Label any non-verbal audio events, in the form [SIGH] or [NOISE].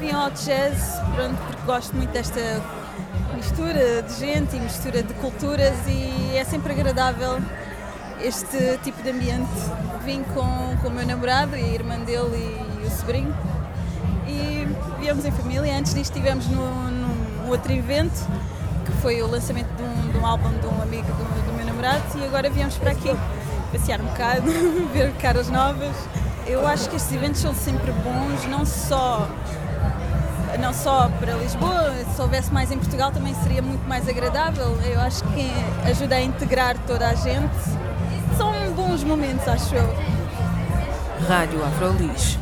vim ao jazz pronto, porque gosto muito desta mistura de gente e mistura de culturas e é sempre agradável este tipo de ambiente. Vim com, com o meu namorado e a irmã dele e o sobrinho e viemos em família. Antes disto estivemos no, num outro evento que foi o lançamento de um, de um álbum de um amigo do, do meu namorado e agora viemos para aqui passear um bocado, [LAUGHS] ver caras novas. Eu acho que estes eventos são sempre bons, não só não só para Lisboa, se houvesse mais em Portugal também seria muito mais agradável. Eu acho que ajuda a integrar toda a gente. São bons momentos, acho eu. Rádio Afrolis